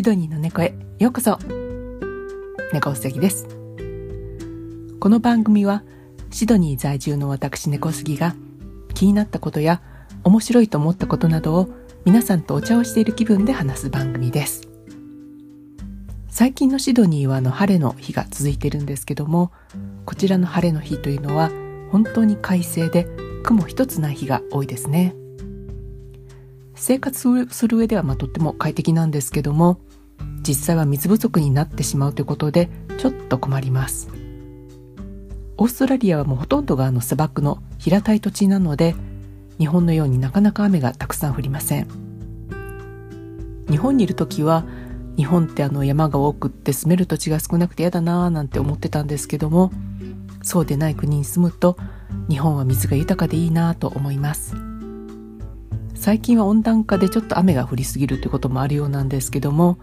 シドニーの猫へようこそ。猫すぎです。この番組はシドニー在住の私猫杉が気になったことや面白いと思ったことなどを皆さんとお茶をしている気分で話す番組です。最近のシドニーはあの晴れの日が続いてるんですけどもこちらの晴れの日というのは本当に快晴で雲一つない日が多いですね。生活する上ではまあとっても快適なんですけども実際は水不足になってしまうということでちょっと困ります。オーストラリアはもうほとんどがあの砂漠の平たい土地なので日本のようになかなか雨がたくさん降りません。日本にいる時は日本ってあの山が多くって住める土地が少なくて嫌だなーなんて思ってたんですけどもそうでない国に住むと日本は水が豊かでいいなと思います。最近は温暖化でちょっと雨が降りすぎるということもあるようなんですけども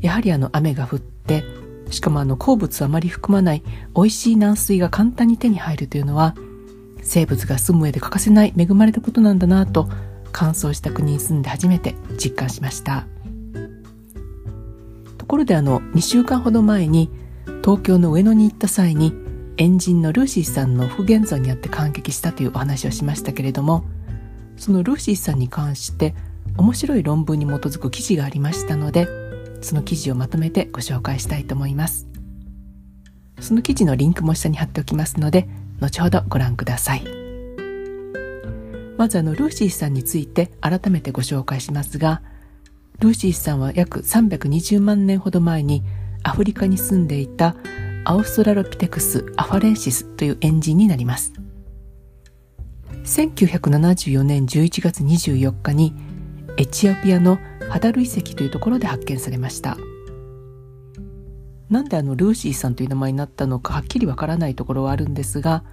やはりあの雨が降ってしかもあの鉱物あまり含まない美味しい軟水が簡単に手に入るというのは生物が住む上で欠かせない恵まれたことなんだなと乾燥した国に住んで初めて実感しました。ところであの2週間ほど前に東京の上野に行った際にエンジンのルーシーさんの不現像にあって感激したというお話をしましたけれどもそのルーシーさんに関して面白い論文に基づく記事がありましたのでその記事をまとめてご紹介したいと思います。その記事のリンクも下に貼っておきますので後ほどご覧ください。まずあのルーシーさんについて改めてご紹介しますがルーシーさんは約320万年ほど前にアフリカに住んでいたアウストラロピテクス・アファレンシスというエンジンになります。1974年11月24日にエチオピアのハダル遺跡というところで発見されました。なんであのルーシーさんという名前になったのかはっきりわからないところはあるんですが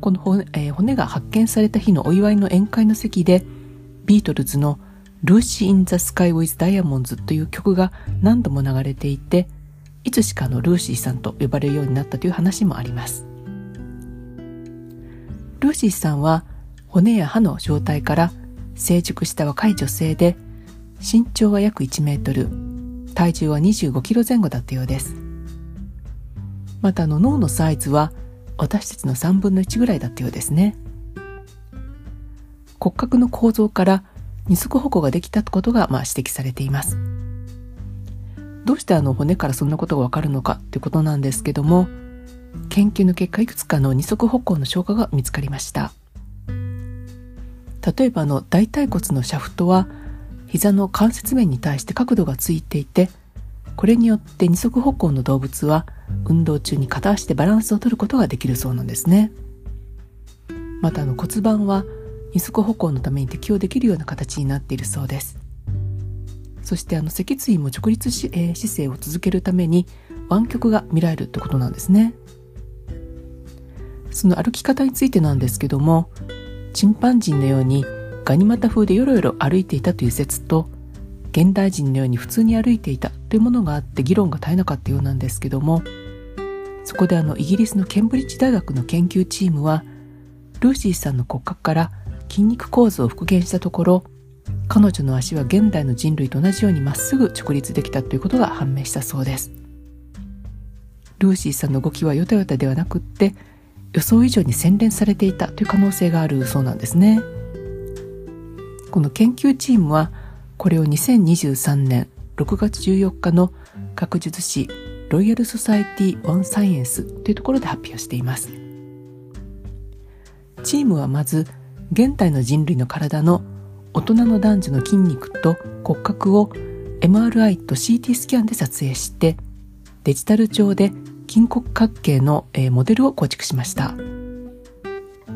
この骨,、えー、骨が発見された日のお祝いの宴会の席でビートルズの「ルーシー・イン・ザ・スカイ・ウィズ・ダイヤモンズ」という曲が何度も流れていていつしかのルーシーさんと呼ばれるようになったという話もあります。ルーシーさんは骨や歯の状態から成熟した若い女性で身長は約1メートル。体重は25キロ前後だったようです。またの脳のサイズは私たちの3分の1ぐらいだったようですね。骨格の構造から二足歩行ができたことがまあ指摘されています。どうしてあの骨からそんなことがわかるのかということなんですけども研究の結果いくつかの二足歩行の消化が見つかりました。例えばの大腿骨のシャフトは膝の関節面に対して角度がついていてこれによって二足歩行の動物は運動中に片足でバランスを取ることができるそうなんですね。またあの骨盤は二足歩行のために適応できるような形になっているそうです。そしてあの脊椎も直立し、えー、姿勢を続けるために湾曲が見られるってことなんですね。その歩き方についてなんですけどもチンパンジーのようにガニ股風でよろよろ歩いていたという説と現代人のように普通に歩いていたというものがあって議論が絶えなかったようなんですけどもそこであのイギリスのケンブリッジ大学の研究チームはルーシーさんの骨格から筋肉構造を復元したところ彼女の足は現代の人類と同じようにまっすぐ直立できたということが判明したそうです。ルーシーさんの動きはヨタヨタではなくって予想以上に洗練されていたという可能性があるそうなんですね。この研究チームはこれを2023年6月14日の学術誌ロイヤル・ソサエティ・ワン・サイエンスというところで発表しています。チームはまず現代の人類の体の大人の男女の筋肉と骨格を MRI と CT スキャンで撮影してデジタル上で筋骨格系の、えー、モデルを構築しました。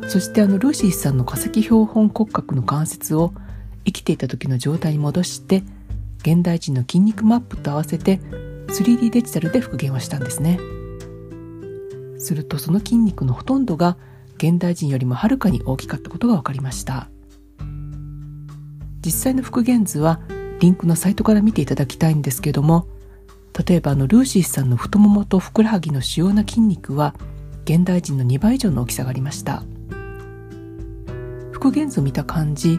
そしてあのルーシーさんの化石標本骨格の関節を生きていた時の状態に戻して現代人の筋肉マップと合わせて 3D デジタルで復元をしたんですね。するとその筋肉のほとんどが現代人よりもはるかに大きかったことが分かりました。実際の復元図はリンクのサイトから見ていただきたいんですけども例えばあのルーシーさんの太ももとふくらはぎの主要な筋肉は現代人の2倍以上の大きさがありました。復元図を見た感じ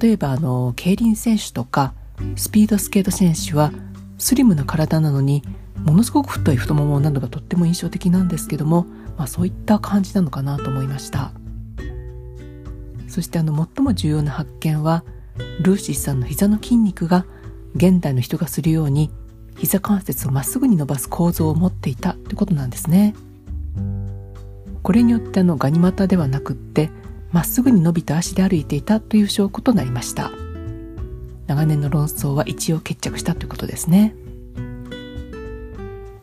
例えばあの競輪選手とかスピードスケート選手はスリムな体なのにものすごく太い太ももなどがとっても印象的なんですけども、まあ、そういった感じなのかなと思いました。そしてあの最も重要な発見はルーシーさんの膝の筋肉が現代の人がするように膝関節をまっすぐに伸ばす構造を持っていたということなんですね。これによってあのガニ股ではなくってまっすぐに伸びた足で歩いていたという証拠となりました。長年の論争は一応決着したということですね。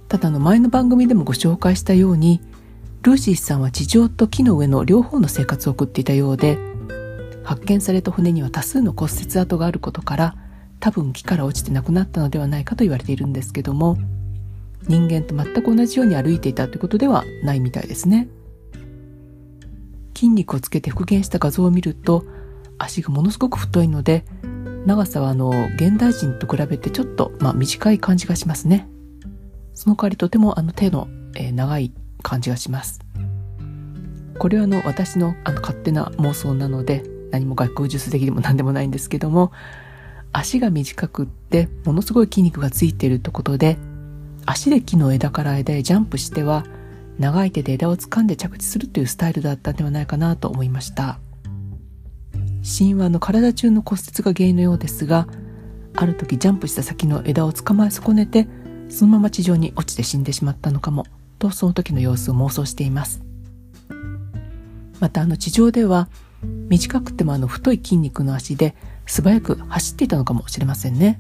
ただの前の番組でもご紹介したようにルーシーさんは地上と木の上の両方の生活を送っていたようで発見された骨には多数の骨折跡があることから多分木から落ちて亡くなったのではないかと言われているんですけども人間と全く同じように歩いていたということではないみたいですね。筋肉をつけて復元した画像を見ると足がものすごく太いので長さはあの現代人と比べてちょっと、まあ、短い感じがしますね。その代わりとてもあの手の、えー、長い感じがします。これはあの私のあの勝手な妄想なので何も学校術的でも何でもないんですけども足が短くってものすごい筋肉がついているということで足で木の枝から枝へジャンプしては長い手で枝を掴んで着地するというスタイルだったんではないかなと思いました。神話の体中の骨折が原因のようですがある時ジャンプした先の枝を捕まえ損ねてそのまま地上に落ちて死んでしまったのかもとその時の様子を妄想しています。またあの地上では短くてもあの太い筋肉の足で素早く走っていたのかもしれませんね。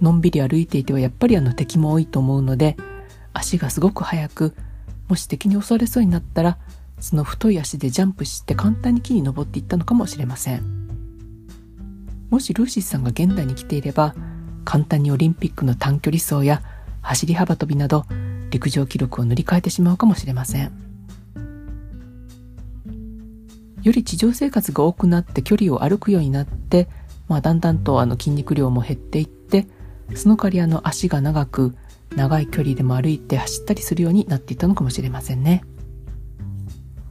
のんびり歩いていてはやっぱりあの敵も多いと思うので足がすごく速くもし敵に襲われそうになったらその太い足でジャンプして簡単に木に登っていったのかもしれません。もしルーシーさんが現代に来ていれば簡単にオリンピックの短距離走や走り幅跳びなど陸上記録を塗り替えてしまうかもしれません。より地上生活が多くなって距離を歩くようになって、まあ、だんだんとあの筋肉量も減っていってその代わりあの足が長く長い距離でも歩いて走ったりするようになっていたのかもしれませんね。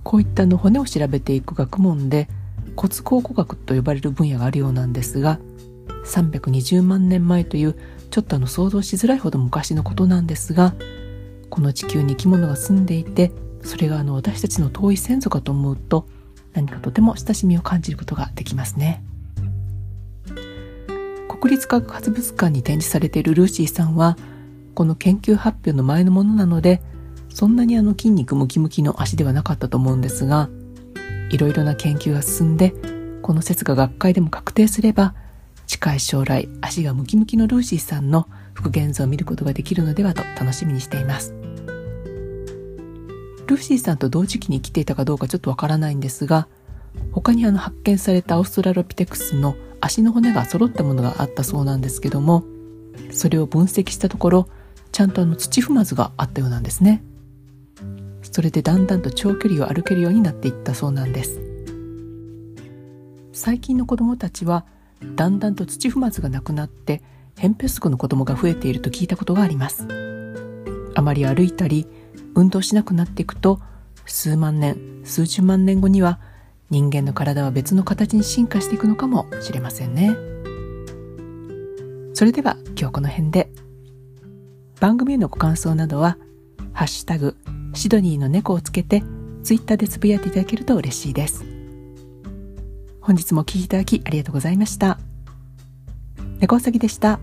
こういったの骨を調べていく学問で骨考古学と呼ばれる分野があるようなんですが320万年前というちょっとあの想像しづらいほど昔のことなんですがこの地球に生き物が住んでいてそれがあの私たちの遠い先祖かと思うと何かとても親しみを感じることができますね。国立科学博物館に展示されているルーシーさんはこの研究発表の前のものなのでそんなにあの筋肉ムキムキの足ではなかったと思うんですがいろいろな研究が進んでこの説が学会でも確定すれば近い将来足がムキムキのルーシーさんの復元図を見ることができるのではと楽しみにしています。ルーシーさんと同時期に生きていたかどうかちょっとわからないんですが他にあの発見されたオーストラロピテクスの足の骨が揃ったものがあったそうなんですけどもそれを分析したところちゃんとあの土踏まずがあったようなんですね。それでだんだんと長距離を歩けるようになっていったそうなんです。最近の子供たちはだんだんと土踏まずがなくなって扁平足の子供が増えていると聞いたことがあります。あまり歩いたり運動しなくなっていくと数万年数十万年後には人間の体は別の形に進化していくのかもしれませんね。それでは今日この辺で。番組へのご感想などは「ハッシュタグシドニーの猫」をつけてツイッターでつぶやいていただけると嬉しいです本日もお聴きいただきありがとうございました猫うさぎでした。